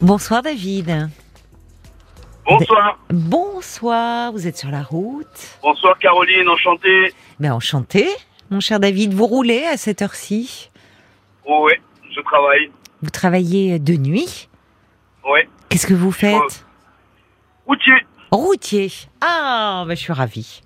Bonsoir David. Bonsoir. Bonsoir, vous êtes sur la route. Bonsoir Caroline, enchanté. Ben enchanté, mon cher David. Vous roulez à cette heure-ci? Oh ouais, je travaille. Vous travaillez de nuit? Ouais. Qu'est-ce que vous faites? Routier. Routier. Ah, ben je suis ravie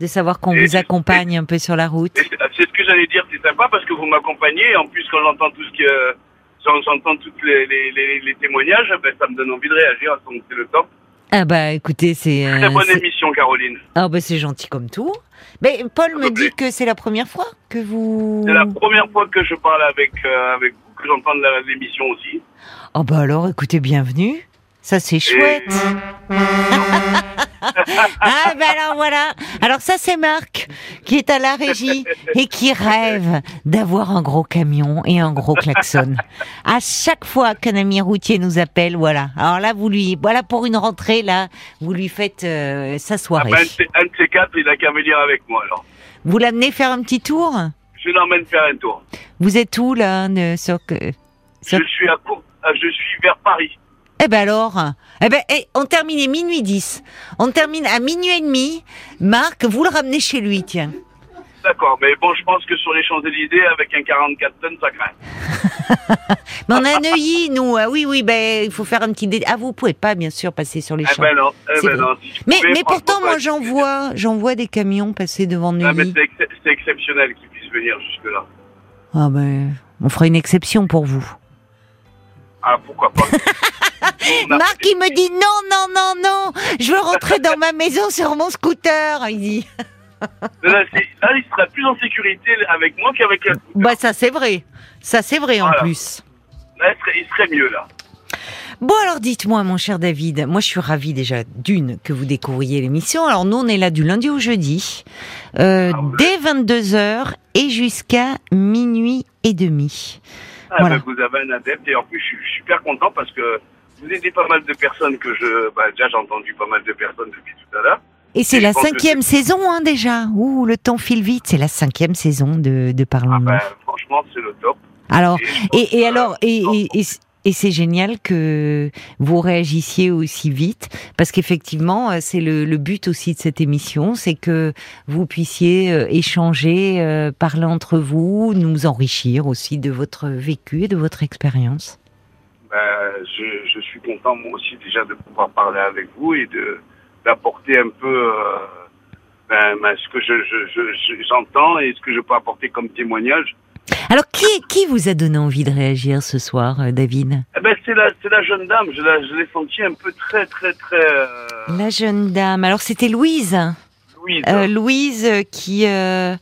de savoir qu'on vous accompagne un peu sur la route. C'est c'est ce que j'allais dire, c'est sympa parce que vous m'accompagnez. En plus, quand j'entends tout ce que. J'entends tous les, les, les, les témoignages, ben, ça me donne envie de réagir, donc c'est le top. Ah bah écoutez, c'est Très euh, bonne émission, Caroline. ah bah c'est gentil comme tout. Mais Paul me dit que c'est la première fois que vous. C'est la première fois que je parle avec, euh, avec vous, que j'entends l'émission aussi. Oh bah alors, écoutez, bienvenue. Ça c'est chouette. ah bah alors voilà. Alors ça c'est Marc qui est à la régie et qui rêve d'avoir un gros camion et un gros klaxon. À chaque fois qu'un ami routier nous appelle, voilà. Alors là vous lui, voilà pour une rentrée là, vous lui faites euh, sa Ah soirée. ben, un, de ces- quatre, il a qu'à venir avec moi alors. Vous l'amenez faire un petit tour? Je l'emmène faire un tour. Vous êtes où là ne- sur sur- Je suis à Cour- ah, je suis vers Paris. Eh ben alors, eh ben, eh, on termine à minuit 10. On termine à minuit et demi. Marc, vous le ramenez chez lui, tiens. D'accord, mais bon, je pense que sur les Champs-Élysées, avec un 44 tonnes, ça craint. Mais on a un œilly, nous. Ah oui, oui, ben, il faut faire un petit dé... Ah, vous pouvez pas, bien sûr, passer sur les Eh champs. ben non, eh ben vrai. non. si je mais, pouvais, mais pourtant, moi, j'en vois, j'en vois des camions passer devant Ah, mais Neuilly. c'est ex- c'est exceptionnel qu'ils puissent venir jusque-là. Ah ben, on fera une exception pour vous. Ah, pourquoi pas Marc, il me dit non, non, non, non, je veux rentrer dans ma maison sur mon scooter, il dit. Là, il sera plus en sécurité avec moi qu'avec la Bah, ça, c'est vrai. Ça, c'est vrai, en plus. Là, il serait, il serait mieux, là. Bon alors dites-moi mon cher David, moi je suis ravie déjà d'une que vous découvriez l'émission. Alors nous on est là du lundi au jeudi, euh, Ah dès 22h et jusqu'à minuit et demi. Ah, Voilà. ben, vous avez un adepte et en plus, je suis super content parce que vous aidez pas mal de personnes que je... Bah, déjà, j'ai entendu pas mal de personnes depuis tout à l'heure. Et c'est la cinquième saison hein, déjà. Ouh, le temps file vite, c'est la cinquième saison de, de Ah, Parlons-nous. ben, franchement, c'est le top. alors, Et, pense et, et alors, et, et, et, et c'est génial que vous réagissiez aussi vite, parce qu'effectivement, euh, c'est le, le but aussi de cette émission, c'est que vous puissiez euh, échanger, euh, parler entre vous, nous enrichir aussi de votre vécu et de votre expérience. Ben, je, je suis content moi aussi déjà de pouvoir parler avec vous et de d'apporter un peu euh, ben, ben, ce que je, je, je- je- j'entends et ce que je peux apporter comme témoignage. Alors, qui, qui vous a donné envie de réagir ce soir, euh, David? Eh ben, c'est la, c'est la jeune dame, je, la, je l'ai sentie un peu très, très, très... euh, La jeune dame. Alors, c'était Louise. Louise. Euh, Louise qui, euh,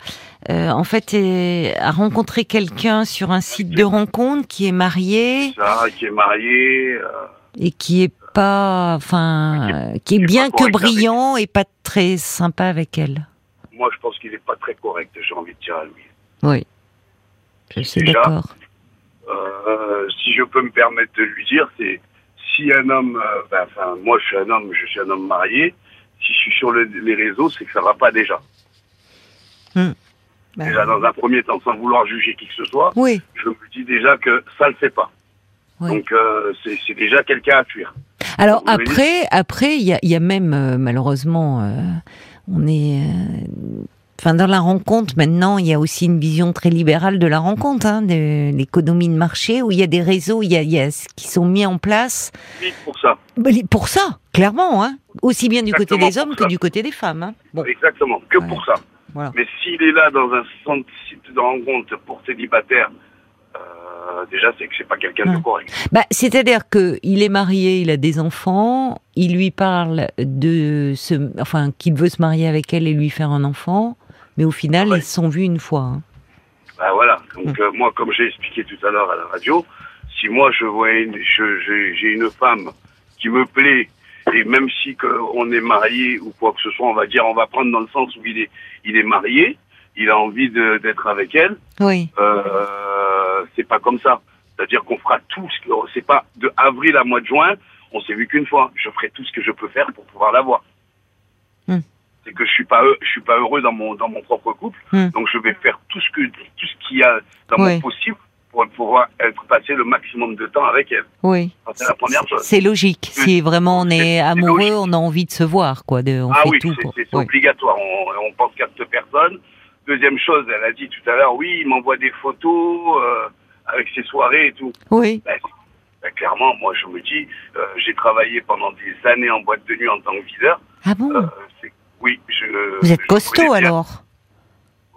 euh, en fait, est- a rencontré quelqu'un sur un site de rencontre qui est marié ça, qui est mariée. euh, et qui est pas, enfin, euh, qui est qui est bien que avec- brillant et pas très sympa avec elle. moi, je pense qu'il n'est pas très correct, j'ai envie de dire à lui. Oui, je suis d'accord. Euh, si je peux me permettre de lui dire, c'est si un homme, euh, ben, enfin, moi je suis un homme, je suis un homme marié, si je suis sur le- les réseaux, c'est que ça va pas déjà. Bah, Déjà, dans un premier temps, sans vouloir juger qui que ce soit, oui, je me dis déjà que ça le fait pas. Oui. Donc, euh, c'est déjà quelqu'un à fuir. Alors Vous après, après, il y a, il y a même euh, malheureusement, euh, on est, enfin dans la rencontre maintenant, il y a aussi une vision très libérale de la rencontre, hein, de l'économie de marché où il y a des réseaux, il y a, y qui sont mis en place Oui, pour ça. Bah, pour ça, clairement, hein, aussi bien du côté des hommes que ça. du côté des femmes. Hein. Bon, Exactement, que Ouais. pour ça. Voilà. Mais s'il est là dans un centre- de rencontre pour célibataire, euh, déjà, c'est que c'est pas quelqu'un de correct. Bah, c'est-à-dire que il est marié, il a des enfants, il lui parle de se, enfin, qu'il veut se marier avec elle et lui faire un enfant, mais au final, Ouais. ils se sont vus une fois. hein. Ben voilà. Donc euh, moi, comme j'ai expliqué tout à l'heure à la radio, si moi je vois une, j'ai une femme qui me plaît et même si que on est marié ou quoi que ce soit, on va dire, on va prendre dans le sens où il est, il est marié, il a envie d'être avec elle. Oui. Euh, c'est pas comme ça. C'est-à-dire qu'on fera tout. Ce que, c'est pas de avril à mois de juin. On s'est vu qu'une fois. Je ferai tout ce que je peux faire pour pouvoir l'avoir. Hmm. C'est que je suis pas, je suis pas heureux dans mon dans mon propre couple. Hmm. Donc je vais faire tout ce que tout ce qu'il y a dans mon possible pour pouvoir être passé le maximum de temps avec elle. Oui. C'est la première chose. C'est logique. Si vraiment on est, amoureux, on a envie de se voir, quoi. De, on ah fait oui, tout c'est obligatoire. On, on pense qu'à cette personne. Deuxième chose, elle a dit tout à l'heure, oui, il m'envoie des photos euh, avec ses soirées et tout. Oui. Ben, ben, clairement, moi, je me dis, euh, j'ai travaillé pendant des années en boîte de nuit en tant que videur. Ah bon? Euh, Oui, je. Vous êtes je costaud alors?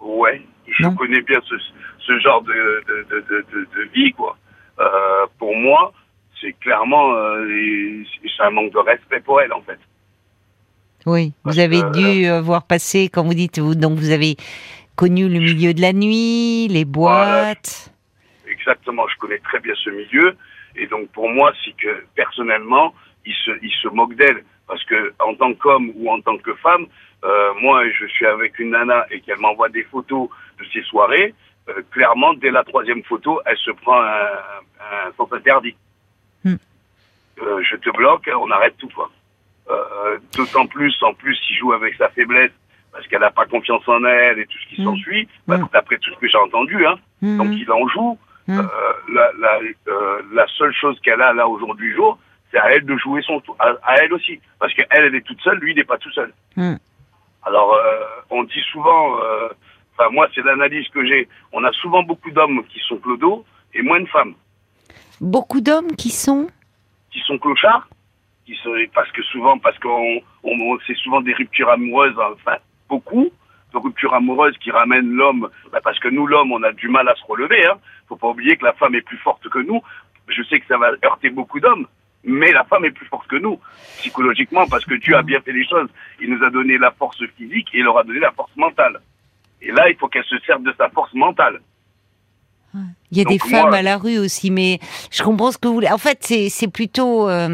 Ouais, je Non? connais bien ce, ce genre de, de, de, de, vie, quoi. Euh, pour moi, c'est clairement, euh, c'est un manque de respect pour elle, en fait. Oui. Parce Vous avez que- dû euh, voir passer, quand vous dites, vous, donc vous avez connu le milieu de la nuit, les boîtes. Exactement, je connais très bien ce milieu, et donc pour moi, c'est que personnellement, il se, il se moque d'elle, parce que en tant qu'homme ou en tant que femme, euh, moi, je suis avec une nana et qu'elle m'envoie des photos de ses soirées. Euh, clairement, dès la troisième photo, elle se prend un, un sens interdit. Hmm. Euh, je te bloque, on arrête tout, quoi. Euh, D'autant plus, en plus, il joue avec sa faiblesse parce qu'elle n'a pas confiance en elle et tout ce qui Hmm. s'ensuit. Bah, Hmm. D'après tout ce que j'ai entendu, hein. Mhm. Donc il en joue. Mm. Euh, la, la, euh, la seule chose qu'elle a là aujourd'hui jour, c'est à elle de jouer son tour, à, à elle aussi, parce qu'elle elle est toute seule, lui il n'est pas tout seul. Mm. Alors euh, on dit souvent, euh, enfin moi c'est l'analyse que j'ai, on a souvent beaucoup d'hommes qui sont clodos et moins de femmes Beaucoup d'hommes qui sont. qui sont clochards, qui sont parce que souvent parce qu'on on, on- c'est souvent des ruptures amoureuses, enfin beaucoup de ruptures amoureuses qui ramènent l'homme, bah, parce que nous l'homme on a du mal à se relever. Hein. Faut pas oublier que la femme est plus forte que nous. Je sais que ça va heurter beaucoup d'hommes, mais la femme est plus forte que nous psychologiquement parce que Dieu a bien fait les choses. Il nous a donné la force physique et il leur a donné la force mentale. Et là, il faut qu'elle se serve de sa force mentale. Il y a Donc, des femmes à la rue aussi, mais je comprends ce que vous voulez. En fait, c'est plutôt euh,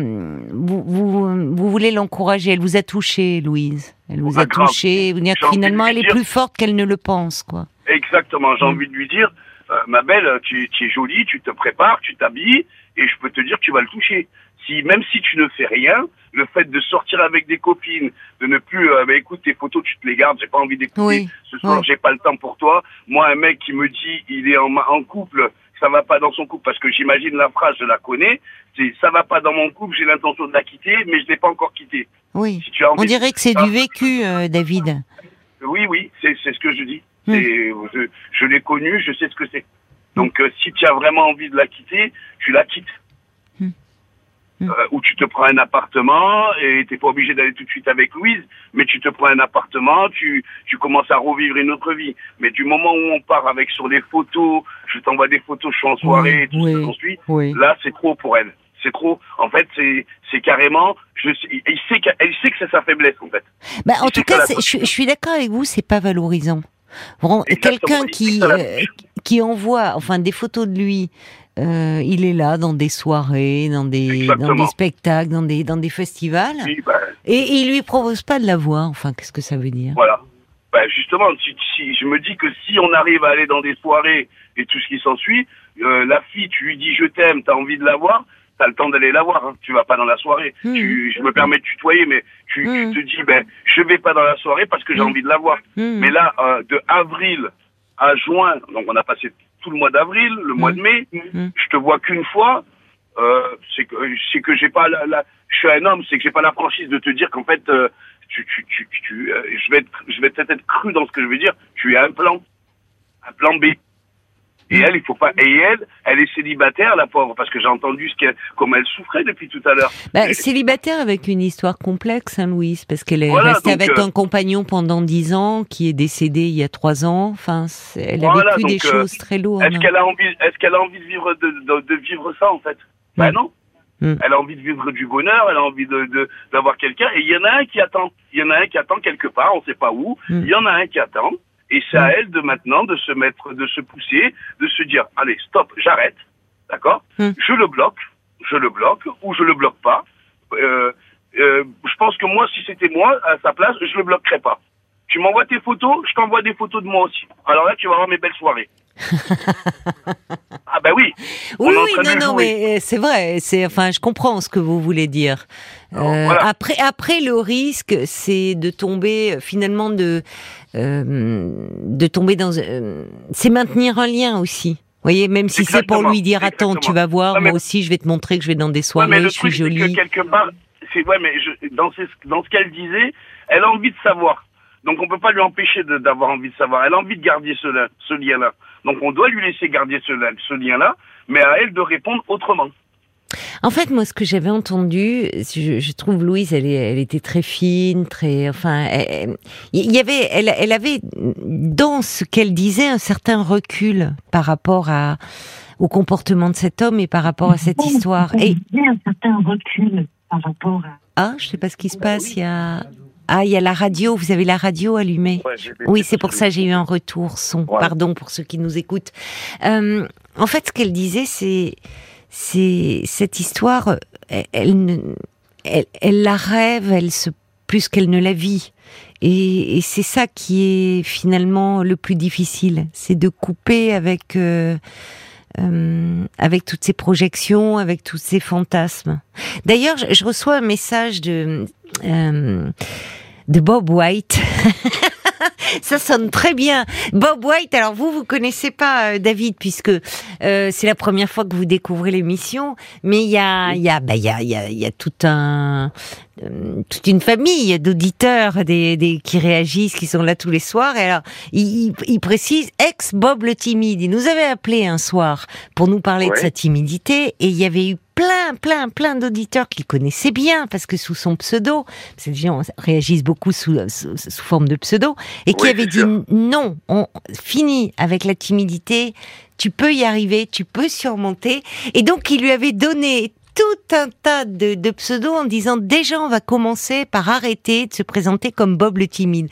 vous, vous vous voulez l'encourager. Elle vous a touché, Louise. Elle vous a touché. Finalement, elle est dire- plus forte qu'elle ne le pense, quoi. Exactement, j'ai Mm. envie de lui dire, euh, ma belle, tu, tu es jolie, tu te prépares, tu t'habilles, et je peux te dire que tu vas le toucher. Si même si tu ne fais rien, le fait de sortir avec des copines, de ne plus, euh, bah, écoute, tes photos, tu te les gardes, j'ai pas envie d'écouter. Oui, Ce soir, oui. j'ai pas le temps pour toi. Moi, un mec qui me dit, il est en, couple, ça va pas dans son couple, parce que j'imagine la phrase, je la connais, c'est ça va pas dans mon couple, j'ai l'intention de la quitter, mais je l'ai pas encore quittée. Oui. Si tu as envie On dirait que c'est Ah. du vécu, euh, David. Oui, oui, c'est c'est ce que je dis. Hmm. C'est- Je, je l'ai connu, je sais ce que c'est. Donc, euh, si tu as vraiment envie de la quitter, tu la quittes. Hmm. Hmm. Euh, ou tu te prends un appartement et t'es pas obligé d'aller tout de suite avec Louise, mais tu te prends un appartement, tu, tu commences à revivre une autre vie. Mais du moment où on part avec sur les photos, je t'envoie des photos, je suis en soirée, tout oui, ce qu'on suit, Oui. là c'est trop pour elle. C'est trop. En fait, c'est c'est carrément. Je il sait qu'elle elle sait que c'est sa faiblesse en fait. Bah, en tout cas, je, suis- je suis d'accord avec vous, c'est pas valorisant. Quelqu'un qui euh, qui envoie, enfin, des photos de lui. euh, il est là dans des soirées, dans des dans des spectacles, dans des dans des festivals, Oui, ben, et, et il lui propose pas de la voir. Enfin, qu'est-ce que ça veut dire? Voilà. Ben justement, si, si- je me dis que si on arrive à aller dans des soirées et tout ce qui s'ensuit, euh, la fille, tu lui dis je t'aime, t'as envie de la voir, t'as le temps d'aller la voir. Hein. Tu vas pas dans la soirée. Tu, je me permets de tutoyer, mais tu, tu te dis ben je vais pas dans la soirée parce que j'ai Mhm. envie de la voir. Hmm. Mais là, euh, de avril à juin, donc on a passé tout le mois d'avril, le mois de mai, je te vois qu'une fois. Euh, c'est que c'est que j'ai pas la, la- je suis un homme, c'est que j'ai pas la franchise de te dire qu'en fait euh, tu tu tu, tu euh, je vais être, je vais peut-être être cru dans ce que je veux dire. Tu es un plan, un plan B. Et elle, il faut pas. Et elle, elle est célibataire, la pauvre, parce que j'ai entendu ce qu'elle, comme elle souffrait depuis tout à l'heure. Bah, Et- célibataire avec une histoire complexe, hein, Louise, parce qu'elle est Voilà, restée donc, avec euh, un compagnon pendant dix ans, qui est décédé il y a trois ans. Enfin, elle a vécu des donc, euh, choses très lourdes. Est-ce qu'elle a envie, est-ce qu'elle a envie de vivre de, de, de vivre ça en fait? Ben Mm. non. Mm. Elle a envie de vivre du bonheur, elle a envie de de- d'avoir quelqu'un. Et il y en a un qui attend. Il y en a un qui attend quelque part, on sait pas où. Mm. Il y en a un qui attend. Et c'est Mm. à elle de maintenant de se mettre, de se pousser, de se dire allez stop, j'arrête, d'accord Mm. Je le bloque, je le bloque ou je le bloque pas. Euh, euh, je pense que moi, si c'était moi à sa place, je le bloquerais pas. Tu m'envoies tes photos, je t'envoie des photos de moi aussi. Alors là, tu vas avoir mes belles soirées. Ah ben oui. Oui, oui, non, non, mais euh, c'est vrai. C'est, enfin, je comprends ce que vous voulez dire. Alors, Euh, voilà. Après, après, le risque, c'est de tomber euh, finalement de euh, de tomber dans. euh, c'est maintenir un lien aussi. voyez, même si c'est pour lui dire attends, tu vas voir, moi aussi je vais te montrer que je vais dans des soirées, je suis jolie. quelque part, c'est ouais, mais dans, dans ce qu'elle disait, elle a envie de savoir. Donc on peut pas lui empêcher d'avoir envie de savoir. Elle a envie de garder ce, ce lien-là. Donc on doit lui laisser garder ce, ce lien-là, mais à elle de répondre autrement. En fait, moi, ce que j'avais entendu, je, trouve Louise, elle, elle, était très fine, très, enfin, il y avait, elle, elle avait dans ce qu'elle disait un certain recul par rapport à au comportement de cet homme et par rapport à cette histoire. Et un certain recul par rapport à. Ah, je sais pas ce qui se passe. Il y a ah, il y a la radio, vous avez la radio allumée. oui, c'est pour ça j'ai eu un retour son. Pardon pour ceux qui nous écoutent. Euh, en fait, ce qu'elle disait, c'est c'est cette histoire, elle, elle, elle, la rêve, elle se plus qu'elle ne la vit. Et, c'est ça qui est finalement le plus difficile, c'est de couper avec euh, euh, avec toutes ces projections, avec tous ces fantasmes. D'ailleurs, je, reçois un message de euh, de Bob White. ça sonne très bien. Bob White, alors vous, vous connaissez pas euh, David, puisque euh, c'est la première fois que vous découvrez l'émission, mais il y a, il y a, bah, il y a, il y a, y a tout un, toute une famille d'auditeurs des, des, qui réagissent, qui sont là tous les soirs. Et alors, il, il précise, ex-Bob le timide. Il nous avait appelé un soir pour nous parler de sa timidité, et il y avait eu plein, plein, plein d'auditeurs qu'il connaissait bien, parce que sous son pseudo, ces gens réagissent beaucoup sous, sous, forme de pseudo, et qui avait dit non, on finit avec la timidité, tu peux y arriver, tu peux surmonter. Et donc, il lui avait donné tout un tas de, de pseudos en disant déjà on va commencer par arrêter de se présenter comme Bob le timide.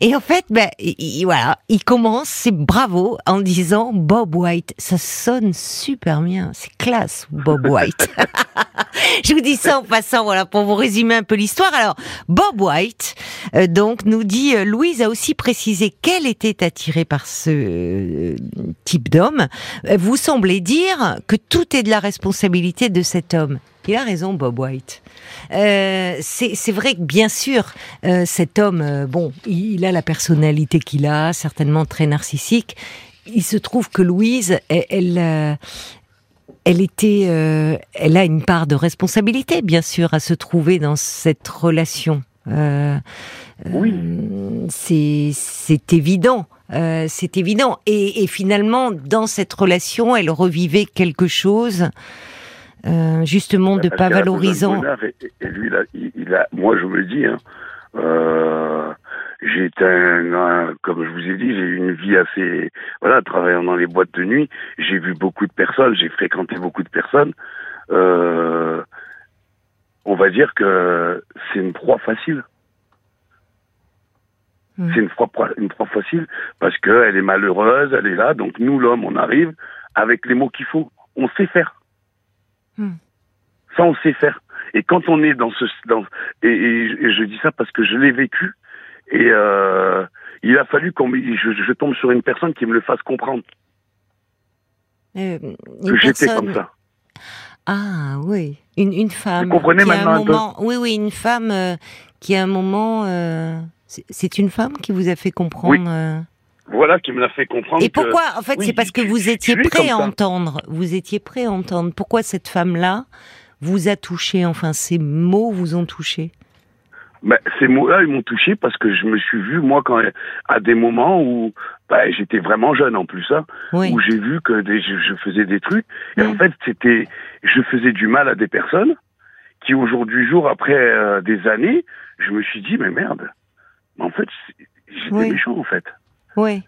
Et en fait, ben il, voilà, il commence, c'est bravo, en disant Bob White. Ça sonne super bien, c'est classe Bob White. Je vous dis ça en passant, voilà, pour vous résumer un peu l'histoire. Alors Bob White, euh, donc nous dit euh, Louise a aussi précisé qu'elle était attirée par ce euh, type d'homme. Vous semblez dire que tout est de la responsabilité de cet homme. Il a raison, Bob White. Euh, c'est vrai que bien sûr, euh, cet homme, euh, bon, il, a la personnalité qu'il a, certainement très narcissique. Il se trouve que Louise, elle, elle, était, elle a une part de responsabilité, bien sûr, à se trouver dans cette relation. oui. C'est évident. c'est évident. Et, et, finalement, dans cette relation, elle revivait quelque chose euh, justement de pas valorisant. Et, lui, il, a, moi je me le dis, hein, euh, j'ai un, comme je vous ai dit, j'ai eu une vie assez, voilà, travaillant dans les boîtes de nuit, j'ai vu beaucoup de personnes, j'ai fréquenté beaucoup de personnes. Euh, on va dire que c'est une proie facile. Hmm. C'est une proie, une proie facile parce qu'elle est malheureuse, elle est là. Donc nous, l'homme, on arrive avec les mots qu'il faut. On sait faire. Hmm. Ça, on sait faire. Et quand on est dans ce... Dans, et, je dis ça parce que je l'ai vécu. Et euh, il a fallu qu'on je, je, tombe sur une personne qui me le fasse comprendre. Euh, que j'étais comme ça. Ah oui, une, une femme. Vous comprenez maintenant moment, Oui, oui, une femme euh, qui à un moment... Euh, c'est une femme qui vous a fait comprendre... voilà qui me l'a fait comprendre. Et pourquoi En fait, c'est parce que vous étiez prêt à entendre. Vous étiez prêt à entendre. Pourquoi cette femme-là vous a touché? Enfin, ces mots vous ont touché? Ben, ces mots-là, ils m'ont touché parce que je me suis vu, moi, quand à des moments où ben, j'étais vraiment jeune en plus, hein, où j'ai vu que je, faisais des trucs. Et en fait, c'était, je faisais du mal à des personnes qui aujourd'hui, jour après euh, des années, je me suis dit, mais merde, en fait, j'étais méchant en fait. Oui.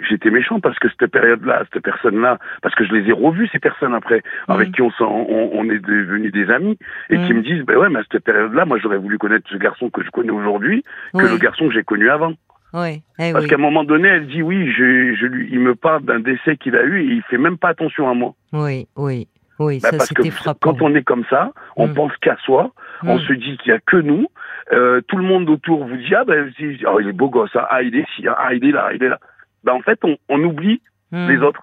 J'étais méchant parce que cette période-là, cette personne-là, parce que je les ai revus ces personnes après, avec qui on, on, on est devenus des amis, et qui me disent, ben ouais, mais à cette période-là, moi j'aurais voulu connaître ce garçon que je connais aujourd'hui que le garçon que j'ai connu avant. Oui. Eh parce qu'à un moment donné, elle dit oui, je, je lui, il me parle d'un décès qu'il a eu et il fait même pas attention à moi. Oui, oui, oui, ben, ça parce que frappant. Quand on est comme ça, on mm. pense qu'à soi, on mm. se dit qu'il y a que nous. Euh, tout le monde autour vous dit ah ben oh, il est beau gosse, hein. ah il est ci, hein. ah il est là, il est là ben en fait, on, on oublie hmm. les autres.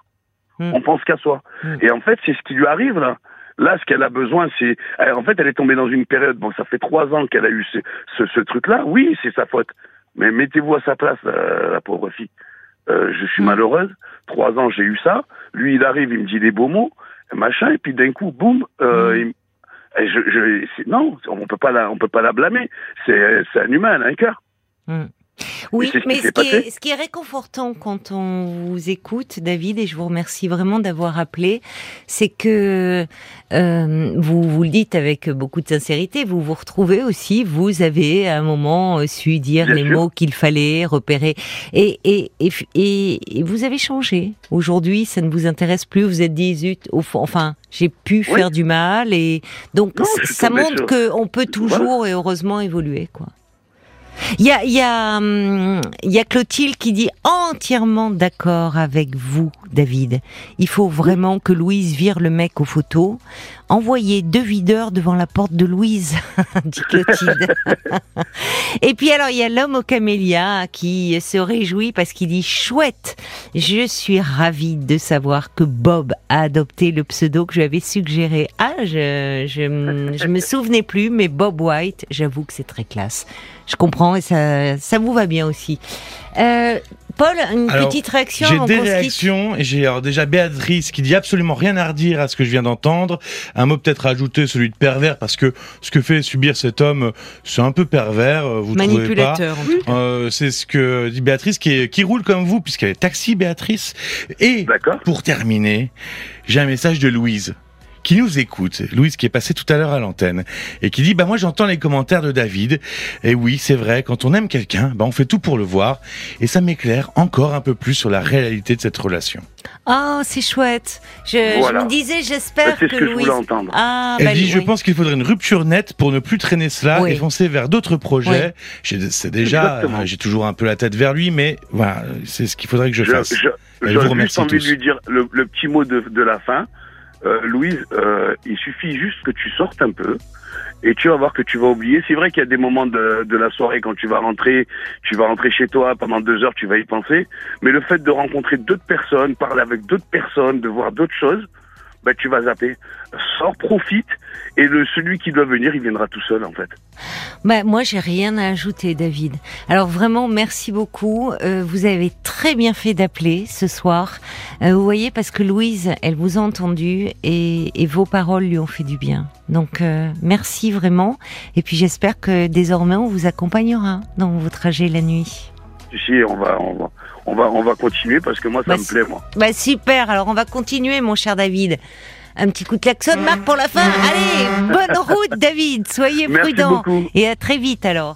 On pense qu'à soi. Et en fait, c'est ce qui lui arrive là. Là, ce qu'elle a besoin, c'est. En fait, elle est tombée dans une période. Bon, ça fait trois ans qu'elle a eu ce, ce, ce truc-là. Oui, c'est sa faute. Mais mettez-vous à sa place, la, pauvre fille. euh, je suis Mm. malheureuse. Trois ans, j'ai eu ça. Lui, il arrive, il me dit des beaux mots, machin, et puis d'un coup, boum, euh, Mm. il- je, je, non, on peut pas la, on peut pas la blâmer. C'est, c'est un humain, elle a un cœur. Oui, Et ce mais ce qui, est, ce qui est réconfortant quand on vous écoute, David, et je vous remercie vraiment d'avoir appelé, c'est que euh, vous vous le dites avec beaucoup de sincérité, vous vous retrouvez aussi, vous avez à un moment su dire Bien les sûr. mots qu'il fallait, repérer, et, et, et, vous avez changé. Aujourd'hui, ça ne vous intéresse plus, vous êtes dit, zut, au fond, enfin, j'ai pu Oui. faire du mal, et donc Non, ça montre qu'on peut toujours et heureusement évoluer, quoi. Il y a, y, a, hum, y a Clotilde qui dit entièrement d'accord avec vous, David. Il faut vraiment que Louise vire le mec aux photos. Envoyez deux videurs devant la porte de Louise, dit Clotilde. Et puis alors, il y a l'homme au camélia qui se réjouit parce qu'il dit chouette. Je suis ravie de savoir que Bob a adopté le pseudo que je lui avais suggéré. Ah, je, je, je me souvenais plus, mais Bob White, j'avoue que c'est très classe. Je comprends et ça, ça vous va bien aussi. Euh, Paul, une Alors, petite réaction J'ai des réactions et j'ai déjà Béatrice qui dit absolument rien à redire à ce que je viens d'entendre. Un mot peut-être à ajouter, celui de pervers, parce que ce que fait subir cet homme, c'est un peu pervers. euh, Vous trouvez pas Manipulateur. en. Euh, C'est ce que dit Béatrice qui, est- qui roule comme vous puisqu'elle est taxi Béatrice. Et pour terminer, j'ai un message de Louise qui nous écoute, Louise qui est passée tout à l'heure à l'antenne, et qui dit, bah moi j'entends les commentaires de David, et oui c'est vrai, quand on aime quelqu'un, bah on fait tout pour le voir, et ça m'éclaire encore un peu plus sur la réalité de cette relation. Ah, c'est chouette. Je, Voilà. je me disais, Bah, j'espère c'est que que je Louise. voulais entendre. Ah, Elle bah, dit, je pense qu'il faudrait une rupture nette pour ne plus traîner cela Oui. et foncer vers d'autres projets. J'ai- C'est déjà, euh, j'ai toujours un peu la tête vers lui, mais voilà, c'est ce qu'il faudrait que je Je- fasse. je- vous remercie juste envie tous. de lui dire le, le petit mot de, de la fin. Euh, Louise, euh, il suffit juste que tu sortes un peu et tu vas voir que tu vas oublier. C'est vrai qu'il y a des moments de, de la soirée quand tu vas rentrer, tu vas rentrer chez toi pendant deux heures, tu vas y penser. Mais le fait de rencontrer d'autres personnes, parler avec d'autres personnes, de voir d'autres choses, bah, tu vas zapper. Sors, profite et le celui qui doit venir, il viendra tout seul en fait. Bah, moi, j'ai rien à ajouter, David. Alors vraiment, merci beaucoup. Euh, vous avez très bien fait d'appeler ce soir. Euh, vous voyez, parce que Louise, elle vous a entendu et, et vos paroles lui ont fait du bien. Donc, euh, merci vraiment. Et puis, j'espère que désormais, on vous accompagnera dans vos trajets la nuit. Si on va, on va, on va, on va continuer parce que moi ça Bah, me plaît moi. Bah super. Alors, on va continuer, mon cher David. Un petit coup de klaxon, Marc, pour la fin. Allez, bonne route, David. Soyez prudent. Et à très vite alors.